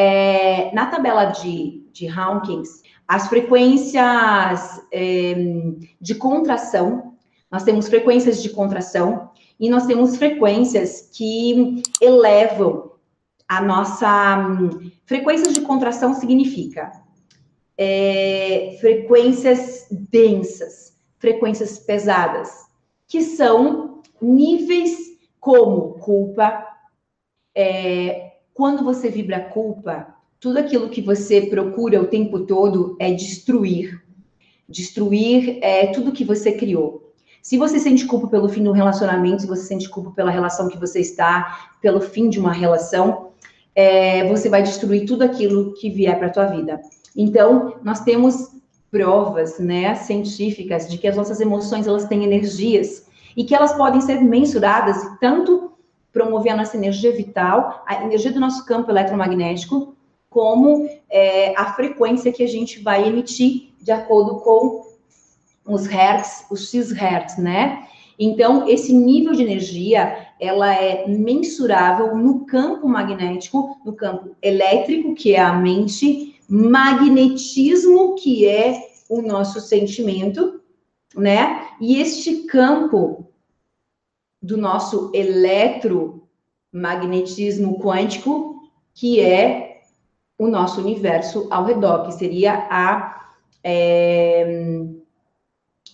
É, na tabela de, de as frequências é, de contração, nós temos frequências de contração e nós temos frequências que elevam a nossa. Frequências de contração significa é, frequências densas, frequências pesadas, que são níveis como culpa, é, quando você vibra culpa, tudo aquilo que você procura o tempo todo é destruir. Destruir é tudo que você criou. Se você sente culpa pelo fim do relacionamento, se você sente culpa pela relação que você está, pelo fim de uma relação, é, você vai destruir tudo aquilo que vier para a tua vida. Então, nós temos provas, né, científicas de que as nossas emoções elas têm energias e que elas podem ser mensuradas tanto promover a nossa energia vital, a energia do nosso campo eletromagnético, como é, a frequência que a gente vai emitir de acordo com os hertz, os x hertz, né? Então, esse nível de energia, ela é mensurável no campo magnético, no campo elétrico, que é a mente, magnetismo, que é o nosso sentimento, né? E este campo do nosso eletromagnetismo quântico, que é o nosso universo ao redor, que seria a, é,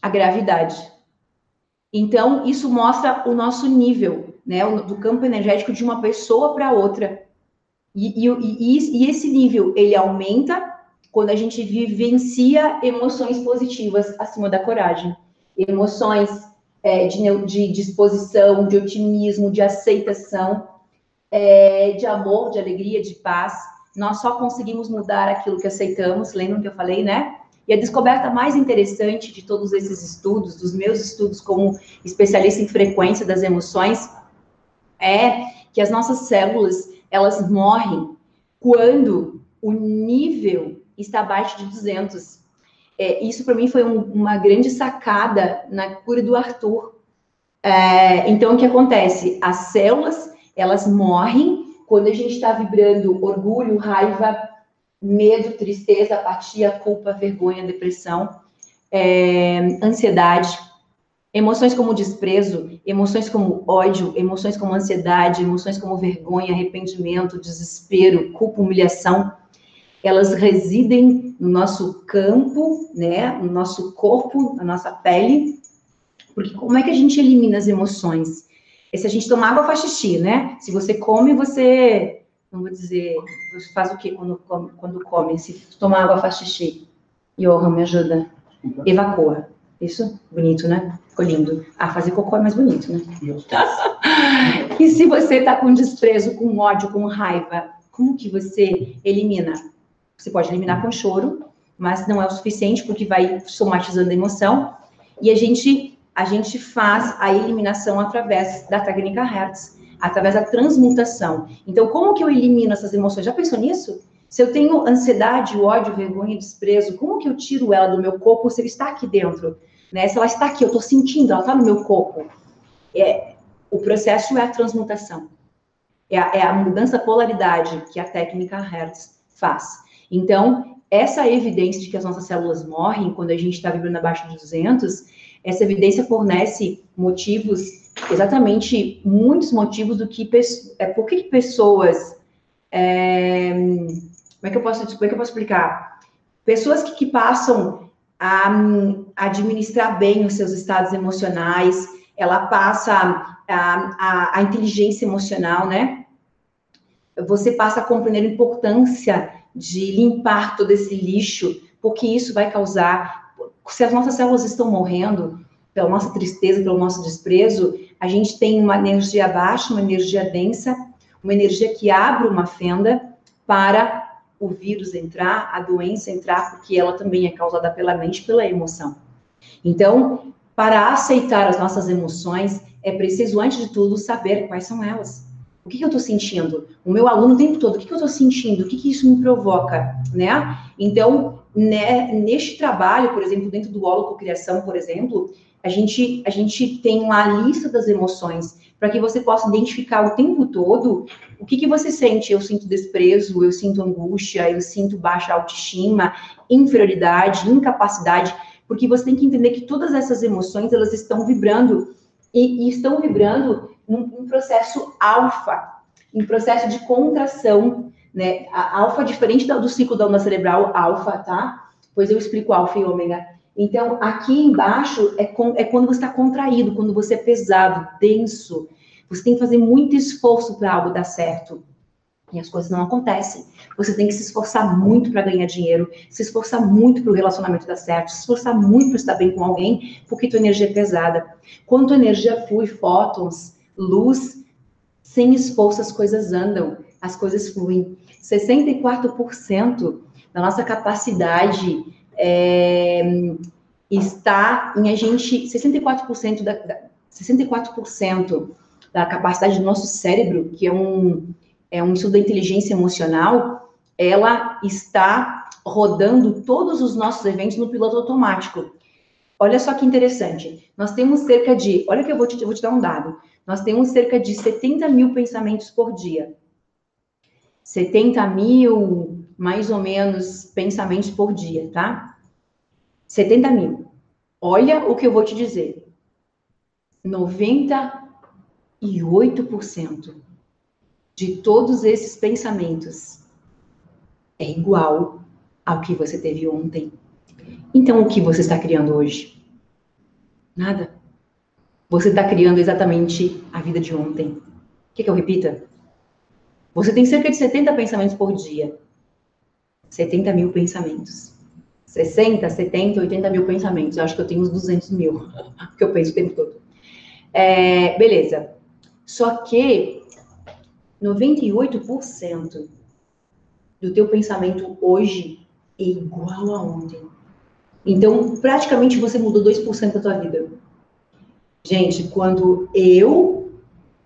a gravidade. Então, isso mostra o nosso nível, né, do campo energético de uma pessoa para outra. E, e, e, esse nível, ele aumenta quando a gente vivencia emoções positivas acima da coragem. Emoções é, de, de, disposição, de otimismo, de aceitação, é, de amor, de alegria, de paz. Nós só conseguimos mudar aquilo que aceitamos, lembram que eu falei, né? E a descoberta mais interessante de todos esses estudos, dos meus estudos como especialista em frequência das emoções, é que as nossas células, elas morrem quando o nível está abaixo de 200 é, isso para mim foi um, uma grande sacada na cura do Arthur. É, então, o que acontece? As células, elas morrem quando a gente está vibrando orgulho, raiva, medo, tristeza, apatia, culpa, vergonha, depressão, é, ansiedade, emoções como desprezo, emoções como ódio, emoções como ansiedade, emoções como vergonha, arrependimento, desespero, culpa, humilhação elas residem no nosso campo, né, no nosso corpo, na nossa pele, porque como é que a gente elimina as emoções? É se a gente tomar água faz xixi, né? Se você come, você, não vou dizer, você faz o que quando come? Quando come? Se tomar água faz xixi. Johan, me ajuda. Evacua. Isso? Bonito, né? Ficou lindo. Ah, fazer cocô é mais bonito, né? e se você tá com desprezo, com ódio, com raiva, como que você elimina? Você pode eliminar com choro, mas não é o suficiente porque vai somatizando a emoção. E a gente, a gente faz a eliminação através da técnica Hertz, através da transmutação. Então, como que eu elimino essas emoções? Já pensou nisso? Se eu tenho ansiedade, ódio, vergonha, desprezo, como que eu tiro ela do meu corpo se ela está aqui dentro? Né? Se ela está aqui, eu estou sentindo, ela está no meu corpo. É, o processo é a transmutação. É a, é a mudança polaridade que a técnica Hertz faz. Então, essa evidência de que as nossas células morrem quando a gente está vibrando abaixo de 200, essa evidência fornece motivos, exatamente muitos motivos do que, é, por que pessoas, é, como, é que eu posso, como é que eu posso explicar? Pessoas que, que passam a, administrar bem os seus estados emocionais, ela passa a, a, a inteligência emocional, né? Você passa a compreender a importância de limpar todo esse lixo, porque isso vai causar. Se as nossas células estão morrendo pela nossa tristeza, pelo nosso desprezo, a gente tem uma energia baixa, uma energia densa, uma energia que abre uma fenda para o vírus entrar, a doença entrar, porque ela também é causada pela mente, pela emoção. Então, para aceitar as nossas emoções, é preciso, antes de tudo, saber quais são elas. Que, que eu estou sentindo? O meu aluno o tempo todo, o que, que eu estou sentindo? O que, que isso me provoca? Né? Então, né, neste trabalho, por exemplo, dentro do holococriação, por exemplo, a gente, a gente tem uma lista das emoções para que você possa identificar o tempo todo o que, que você sente. Eu sinto desprezo, eu sinto angústia, eu sinto baixa autoestima, inferioridade, incapacidade, porque você tem que entender que todas essas emoções elas estão vibrando e, e estão vibrando em processo alfa, em processo de contração, né? A alfa diferente do ciclo da onda cerebral alfa, tá? Pois eu explico alfa e ômega. Então, aqui embaixo é, com, é quando você está contraído, quando você é pesado, denso. Você tem que fazer muito esforço para algo dar certo. E as coisas não acontecem. Você tem que se esforçar muito para ganhar dinheiro, se esforçar muito para o relacionamento dar certo, se esforçar muito para estar bem com alguém, porque tua energia é pesada. Quando tua energia flui, fótons, luz, sem esforço as coisas andam, as coisas fluem. 64% da nossa capacidade é, está em a gente 64% da, da 64% da capacidade do nosso cérebro, que é um é um estudo da inteligência emocional, ela está rodando todos os nossos eventos no piloto automático. Olha só que interessante. Nós temos cerca de, olha que eu vou te, eu vou te dar um dado. Nós temos cerca de 70 mil pensamentos por dia. 70 mil, mais ou menos, pensamentos por dia, tá? 70 mil. Olha o que eu vou te dizer. 98% de todos esses pensamentos é igual ao que você teve ontem. Então, o que você está criando hoje? Nada. Você está criando exatamente a vida de ontem. Quer que eu repita? Você tem cerca de 70 pensamentos por dia. 70 mil pensamentos. 60, 70, 80 mil pensamentos. Eu acho que eu tenho uns 200 mil, que eu penso o tempo todo. É, beleza. Só que 98% do teu pensamento hoje é igual a ontem. Então, praticamente você mudou 2% da tua vida. Gente, quando eu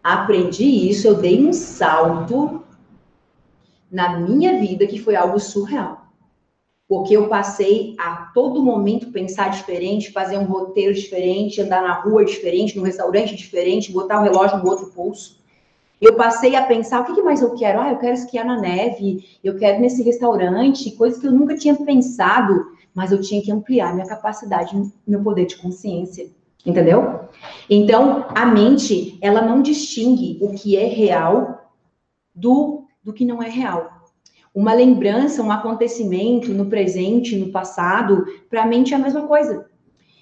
aprendi isso, eu dei um salto na minha vida que foi algo surreal. Porque eu passei a todo momento pensar diferente, fazer um roteiro diferente, andar na rua diferente, no restaurante diferente, botar o relógio no outro pulso. Eu passei a pensar o que, mais eu quero. Ah, eu quero esquiar na neve, eu quero nesse restaurante, coisas que eu nunca tinha pensado, mas eu tinha que ampliar minha capacidade, meu poder de consciência. Entendeu? Então, a mente, ela não distingue o que é real do, do que não é real. Uma lembrança, um acontecimento no presente, no passado, para a mente é a mesma coisa.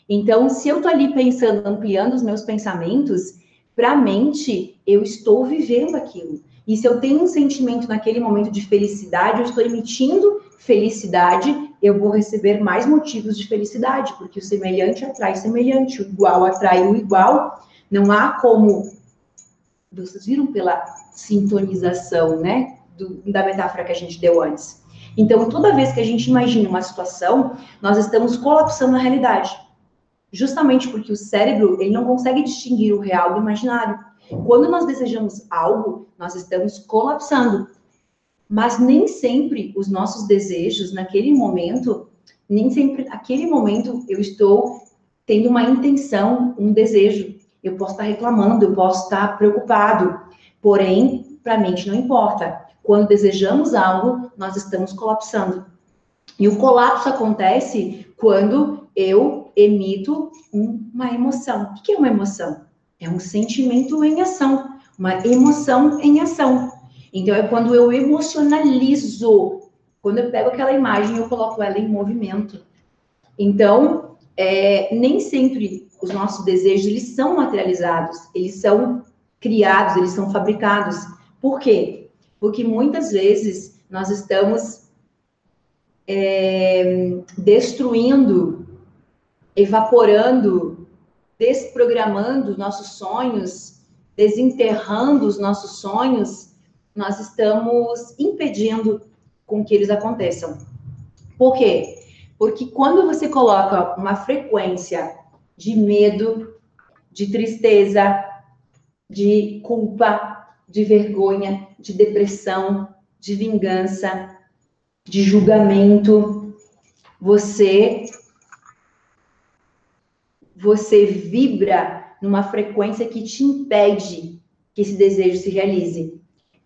Então, se eu tô ali pensando, ampliando os meus pensamentos, para a mente, eu estou vivendo aquilo. E se eu tenho um sentimento naquele momento de felicidade, eu estou emitindo felicidade, eu vou receber mais motivos de felicidade, porque o semelhante atrai semelhante, o igual atrai o igual. Não há como. Vocês viram pela sintonização, né? Do, da metáfora que a gente deu antes. Então, toda vez que a gente imagina uma situação, nós estamos colapsando a realidade. Justamente porque o cérebro, ele não consegue distinguir o real do imaginário. Quando nós desejamos algo, nós estamos colapsando mas nem sempre os nossos desejos naquele momento, nem sempre naquele momento eu estou tendo uma intenção, um desejo. Eu posso estar reclamando, eu posso estar preocupado, porém, para a mente não importa. Quando desejamos algo, nós estamos colapsando. E o colapso acontece quando eu emito uma emoção. O que é uma emoção? É um sentimento em ação, uma emoção em ação. Então, é quando eu emocionalizo, quando eu pego aquela imagem e eu coloco ela em movimento. Então, é, nem sempre os nossos desejos eles são materializados, eles são criados, eles são fabricados. Por quê? Porque muitas vezes nós estamos é, destruindo, evaporando, desprogramando nossos sonhos, desenterrando os nossos sonhos nós estamos impedindo com que eles aconteçam. Por quê? Porque quando você coloca uma frequência de medo, de tristeza, de culpa, de vergonha, de depressão, de vingança, de julgamento, você você vibra numa frequência que te impede que esse desejo se realize,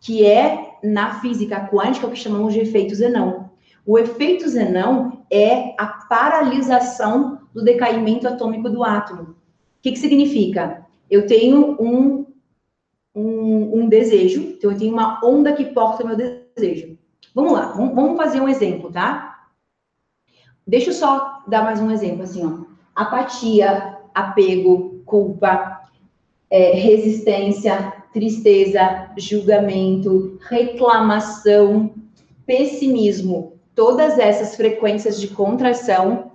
que é na física quântica o que chamamos de efeito Zenão. O efeito Zenão é a paralisação do decaimento atômico do átomo. O que, que significa? Eu tenho um, um, um, desejo, então eu tenho uma onda que porta meu desejo. Vamos lá, vamos fazer um exemplo, tá? Deixa eu só dar mais um exemplo, assim, ó. Apatia, apego, culpa, é, resistência, tristeza, julgamento, reclamação, pessimismo, todas essas frequências de contração,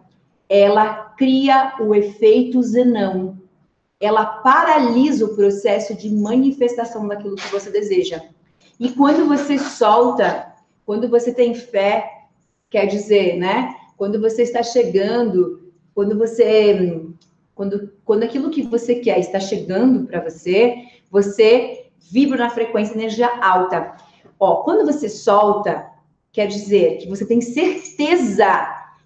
ela cria o efeito zenão. Ela paralisa o processo de manifestação daquilo que você deseja. E quando você solta, quando você tem fé, quer dizer, né? Quando você está chegando, quando você quando, quando aquilo que você quer está chegando para você, você vibra na frequência energia alta. Ó, quando você solta, quer dizer que você tem certeza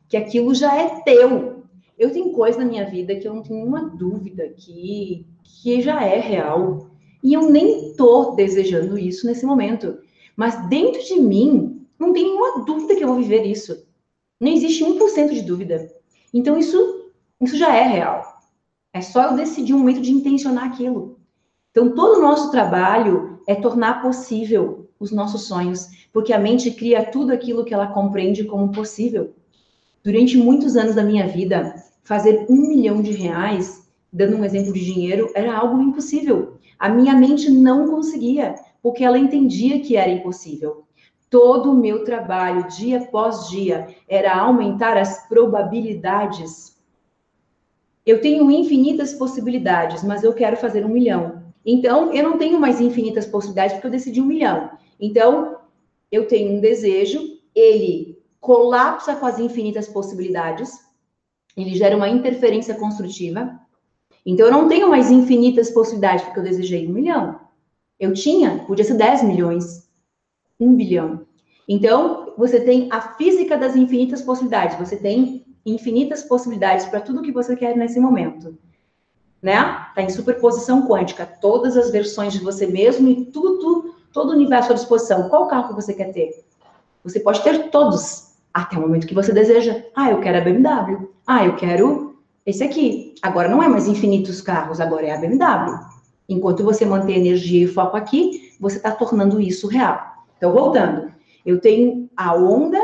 que aquilo já é teu. Eu tenho coisa na minha vida que eu não tenho uma dúvida que, que já é real. E eu nem tô desejando isso nesse momento. Mas dentro de mim, não tem nenhuma dúvida que eu vou viver isso. Não existe 1% de dúvida. Então, isso, isso já é real. É só eu decidir um momento de intencionar aquilo. Então, todo o nosso trabalho é tornar possível os nossos sonhos, porque a mente cria tudo aquilo que ela compreende como possível. Durante muitos anos da minha vida, fazer um milhão de reais, dando um exemplo de dinheiro, era algo impossível. A minha mente não conseguia, porque ela entendia que era impossível. Todo o meu trabalho, dia após dia, era aumentar as probabilidades eu tenho infinitas possibilidades, mas eu quero fazer um milhão. Então, eu não tenho mais infinitas possibilidades porque eu decidi um milhão. Então, eu tenho um desejo, ele colapsa com as infinitas possibilidades, ele gera uma interferência construtiva. Então, eu não tenho mais infinitas possibilidades porque eu desejei um milhão. Eu tinha, podia ser 10 milhões, um bilhão. Então, você tem a física das infinitas possibilidades, você tem infinitas possibilidades para tudo que você quer nesse momento. Né? Tá em superposição quântica, todas as versões de você mesmo e tudo, todo o universo à disposição. Qual carro você quer ter? Você pode ter todos, até o momento que você deseja. Ah, eu quero a BMW. Ah, eu quero esse aqui. Agora não é mais infinitos carros, agora é a BMW. Enquanto você mantém energia e foco aqui, você está tornando isso real. Então, voltando, eu tenho a onda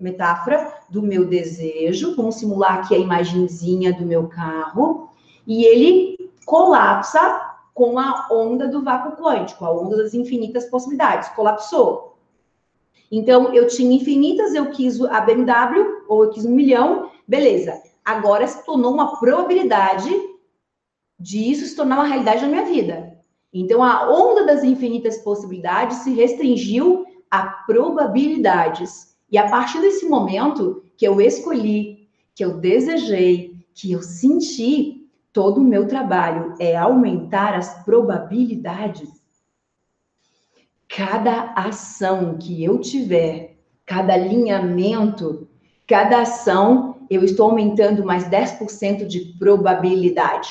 metáfora do meu desejo, vamos simular aqui a imagenzinha do meu carro, e ele colapsa com a onda do vácuo quântico, a onda das infinitas possibilidades, colapsou. Então, eu tinha infinitas, eu quis a BMW, ou eu quis um milhão, beleza. Agora se tornou uma probabilidade disso se tornar uma realidade na minha vida. Então, a onda das infinitas possibilidades se restringiu a probabilidades. E a partir desse momento que eu escolhi, que eu desejei, que eu senti, todo o meu trabalho é aumentar as probabilidades. Cada ação que eu tiver, cada alinhamento, cada ação, eu estou aumentando mais 10% de probabilidade.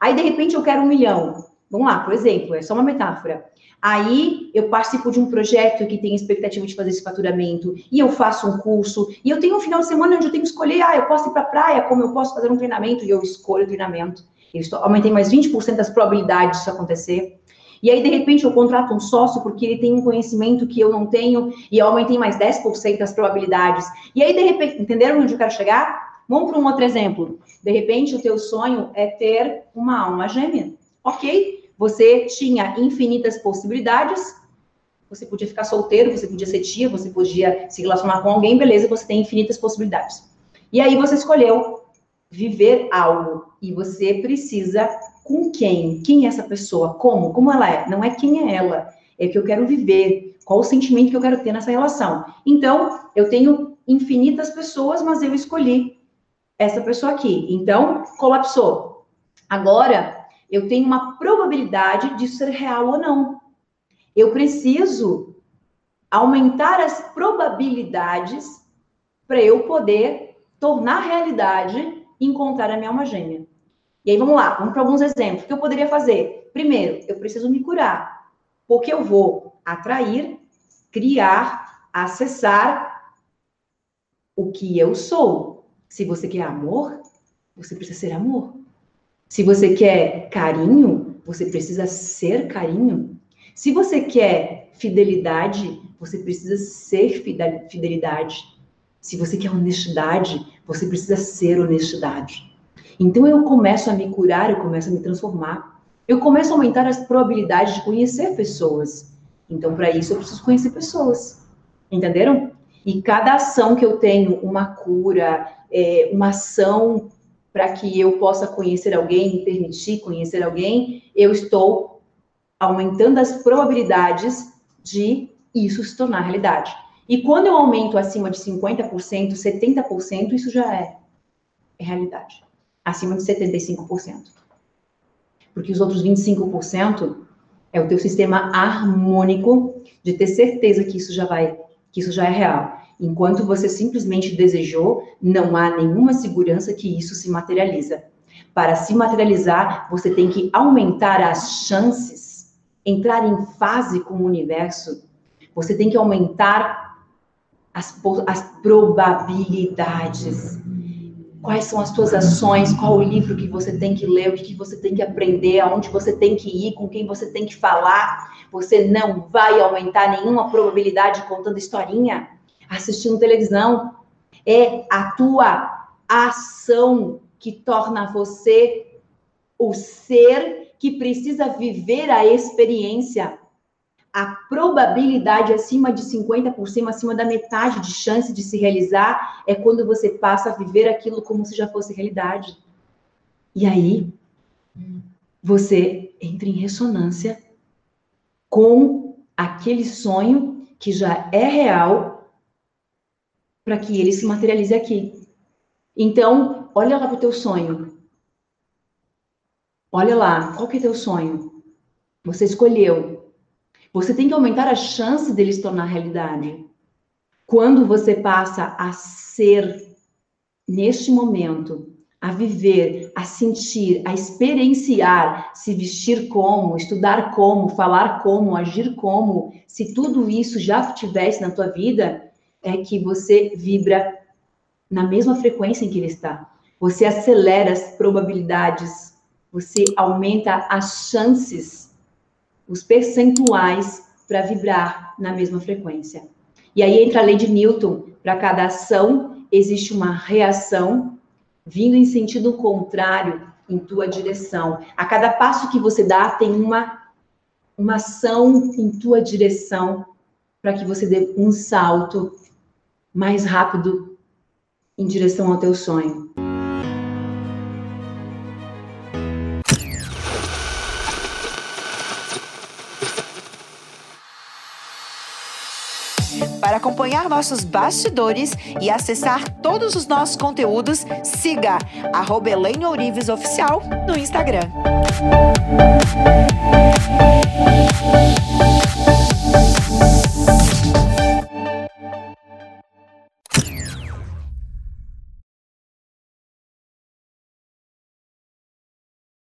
Aí, de repente, eu quero um milhão. Vamos lá, por exemplo, é só uma metáfora. Aí eu participo de um projeto que tem expectativa de fazer esse faturamento, e eu faço um curso, e eu tenho um final de semana onde eu tenho que escolher, ah, eu posso ir para a praia, como eu posso fazer um treinamento, e eu escolho o treinamento. Eu estou, aumentei mais 20% das probabilidades disso acontecer. E aí, de repente, eu contrato um sócio porque ele tem um conhecimento que eu não tenho, e eu aumentei mais 10% das probabilidades. E aí, de repente, entenderam onde eu quero chegar? Vamos para um outro exemplo. De repente, o teu sonho é ter uma alma gêmea. Ok? Você tinha infinitas possibilidades. Você podia ficar solteiro, você podia ser tia, você podia se relacionar com alguém, beleza, você tem infinitas possibilidades. E aí você escolheu viver algo e você precisa com quem? Quem é essa pessoa? Como? Como ela é? Não é quem é ela, é o que eu quero viver, qual o sentimento que eu quero ter nessa relação. Então, eu tenho infinitas pessoas, mas eu escolhi essa pessoa aqui. Então, colapsou. Agora, eu tenho uma probabilidade de ser real ou não. Eu preciso aumentar as probabilidades para eu poder tornar realidade e encontrar a minha alma gêmea. E aí vamos lá, vamos para alguns exemplos. O que eu poderia fazer? Primeiro, eu preciso me curar, porque eu vou atrair, criar, acessar o que eu sou. Se você quer amor, você precisa ser amor. Se você quer carinho, você precisa ser carinho. Se você quer fidelidade, você precisa ser fidelidade. Se você quer honestidade, você precisa ser honestidade. Então eu começo a me curar, eu começo a me transformar. Eu começo a aumentar as probabilidades de conhecer pessoas. Então, para isso, eu preciso conhecer pessoas. Entenderam? E cada ação que eu tenho, uma cura, é, uma ação para que eu possa conhecer alguém, permitir conhecer alguém, eu estou aumentando as probabilidades de isso se tornar realidade. E quando eu aumento acima de 50%, 70%, isso já é, é realidade. Acima de 75%. Porque os outros 25% é o teu sistema harmônico de ter certeza que isso já vai, que isso já é real. Enquanto você simplesmente desejou, não há nenhuma segurança que isso se materializa. Para se materializar, você tem que aumentar as chances, entrar em fase com o universo. Você tem que aumentar as, as probabilidades. Quais são as suas ações? Qual o livro que você tem que ler? O que você tem que aprender? Aonde você tem que ir? Com quem você tem que falar? Você não vai aumentar nenhuma probabilidade contando historinha assistindo televisão. É a tua ação que torna você o ser que precisa viver a experiência. A probabilidade acima de 50%, acima da metade de chance de se realizar, é quando você passa a viver aquilo como se já fosse realidade. E aí, você entra em ressonância com aquele sonho que já é real para que ele se materialize aqui. Então, olha lá para o teu sonho. Olha lá, qual que é teu sonho? Você escolheu. Você tem que aumentar a chance dele se tornar realidade. Quando você passa a ser, neste momento, a viver, a sentir, a experienciar, se vestir como, estudar como, falar como, agir como, se tudo isso já tivesse na tua vida, é que você vibra na mesma frequência em que ele está. Você acelera as probabilidades, você aumenta as chances, os percentuais para vibrar na mesma frequência. E aí entra a lei de Newton: para cada ação existe uma reação vindo em sentido contrário em tua direção. A cada passo que você dá tem uma uma ação em tua direção para que você dê um salto mais rápido em direção ao teu sonho. Para acompanhar nossos bastidores e acessar todos os nossos conteúdos, siga arroba Oficial no Instagram.